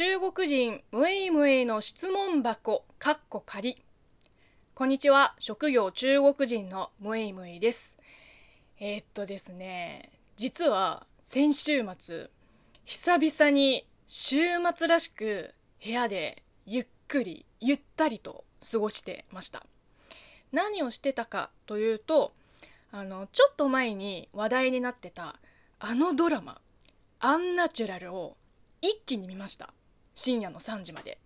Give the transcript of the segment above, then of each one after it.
中国人ムエイムエイの質問箱かっこ仮こんにちは。職業中国人のムエイムエイです。えー、っとですね。実は先週末久々に週末らしく部屋でゆっくりゆったりと過ごしてました。何をしてたかというとあのちょっと前に話題になってたあのドラマ「アンナチュラル」を一気に見ました。深夜の3時まで。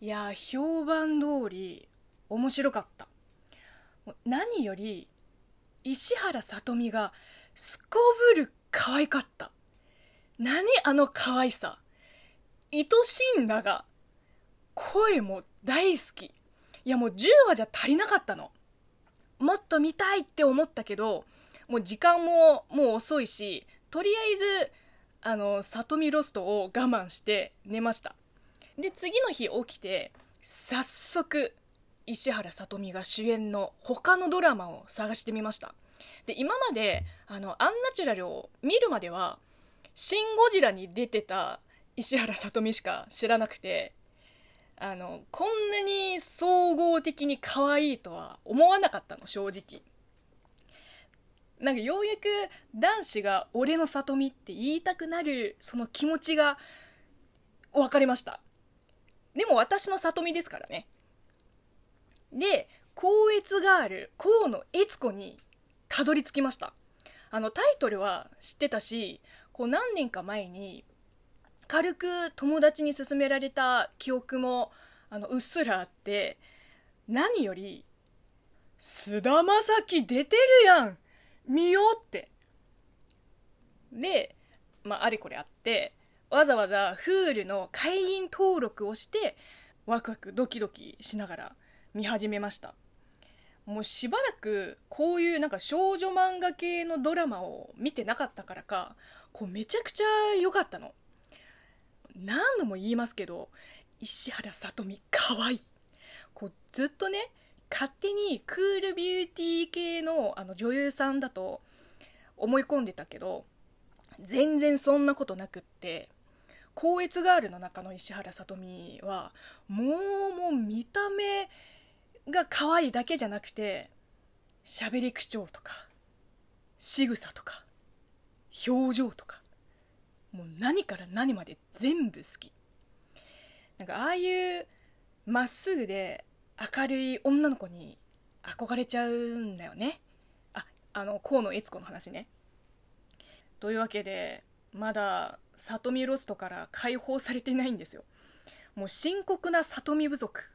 いや評判通り面白かった。何より石原さとみがすこぶる可愛かった。何あの可愛さ。愛しいんだが声も大好き。いやもう10話じゃ足りなかったの。もっと見たいって思ったけどもう時間ももう遅いしとりあえずあの里見ロストを我慢して寝ました。で次の日起きて早速石原さとみが主演の他のドラマを探してみました。で今まであのアンナチュラルを見るまでは「シン・ゴジラ」に出てた石原さとみしか知らなくてあのこんなに総合的に可愛いとは思わなかったの正直。なんかようやく男子が俺の里見って言いたくなるその気持ちが分かりました。でも私の里見ですからね。で光悦ガール河野悦子にたどり着きました。あのタイトルは知ってたしこう何年か前に軽く友達に勧められた記憶もあのうっすらあって何より菅田将暉出てるやん見ようって。で、まあ、あれこれあってわざわざ Hulu の会員登録をしてワクワクドキドキしながら見始めました。もうしばらくこういうなんか少女漫画系のドラマを見てなかったからかこうめちゃくちゃ良かったの。何度も言いますけど石原さとみかわいい。こうずっとね勝手にクールビューティー系のあの女優さんだと思い込んでたけど全然そんなことなくって光悦ガールの中の石原さとみはもうもう見た目が可愛いだけじゃなくて喋り口調とか仕草とか表情とかもう何から何まで全部好き。なんかああいうまっすぐで明るい女の子に憧れちゃうんだよね。ああの河野悦子の話ね。というわけでまだ里見ロストから解放されてないんですよ。もう深刻な里見不足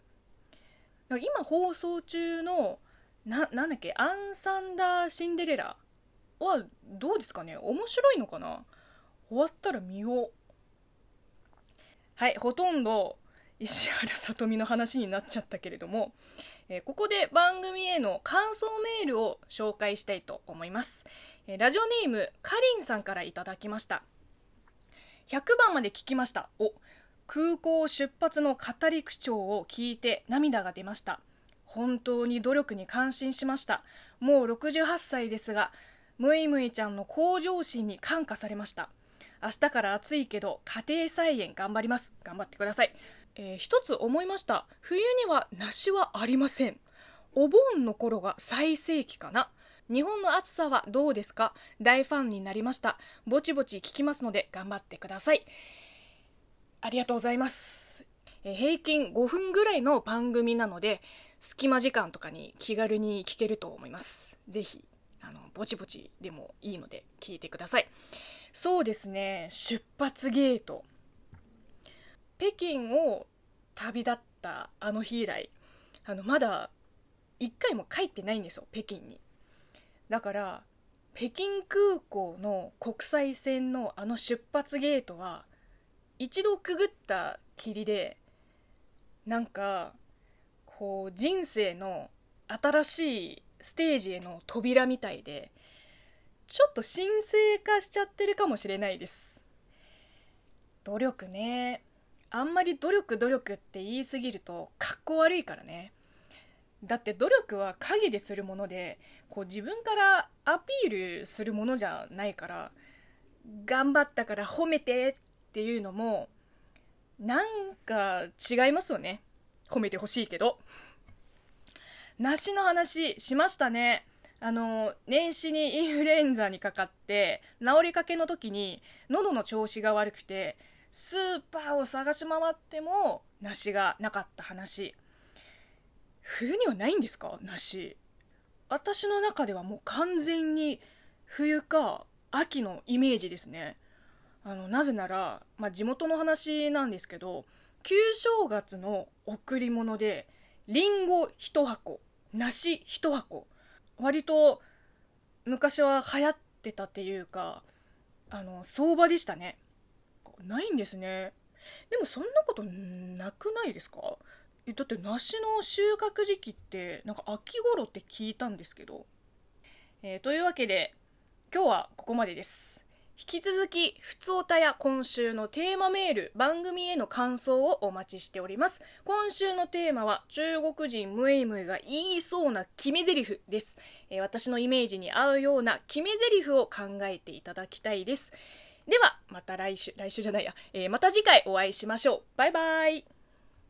今放送中のななんだっけアンサンダーシンデレラはどうですかね？面白いのかな？終わったら見よう。はいほとんど石原さとみの話になっちゃったけれども、えー、ここで番組への感想メールを紹介したいと思います、えー、ラジオネームかりんさんからいただきました。100番まで聞きました。お空港出発の語り口調を聞いて涙が出ました。本当に努力に感心しました。もう68歳ですがむいむいちゃんの向上心に感化されました。明日から暑いけど家庭菜園頑張ります。頑張ってください。えー、一つ思いました。冬には梨はありません。お盆の頃が最盛期かな。日本の暑さはどうですか？大ファンになりました。ぼちぼち聞きますので頑張ってください。ありがとうございます。平均5分ぐらいの番組なので隙間時間とかに気軽に聞けると思います。ぜひあのぼちぼちでもいいので聞いてください。そうですね。出発ゲート。北京を旅立ったあの日以来あのまだ1回も帰ってないんですよ北京に。だから北京空港の国際線のあの出発ゲートは一度くぐったきりでなんかこう人生の新しいステージへの扉みたいでちょっと神聖化しちゃってるかもしれないです。努力ね。あんまり努力努力って言い過ぎるとかっこ悪いからね。だって努力は影でするものでこう自分からアピールするものじゃないから頑張ったから褒めてっていうのもなんか違いますよね。褒めてほしいけど。梨の話しましたね。あの年始にインフルエンザにかかって治りかけの時に喉の調子が悪くてスーパーを探し回っても梨がなかった話。冬にはないんですか？梨。私の中ではもう完全に冬か秋のイメージですね。あのなぜなら、まあ、地元の話なんですけど旧正月の贈り物でりんご1箱梨1箱割と昔は流行ってたっていうかあの相場でしたね。ないんですね。でもそんなことなくないですか？だって梨の収穫時期ってなんか秋頃って聞いたんですけど、えー、というわけで今日はここまでです。引き続き、ふつおたや今週のテーマメール、番組への感想をお待ちしております。今週のテーマは、中国人ムエムエが言いそうな決め台詞です、えー、私のイメージに合うような決め台詞を考えていただきたいです。では、また来週、来週じゃないや、えー、また次回お会いしましょう。バイバイ。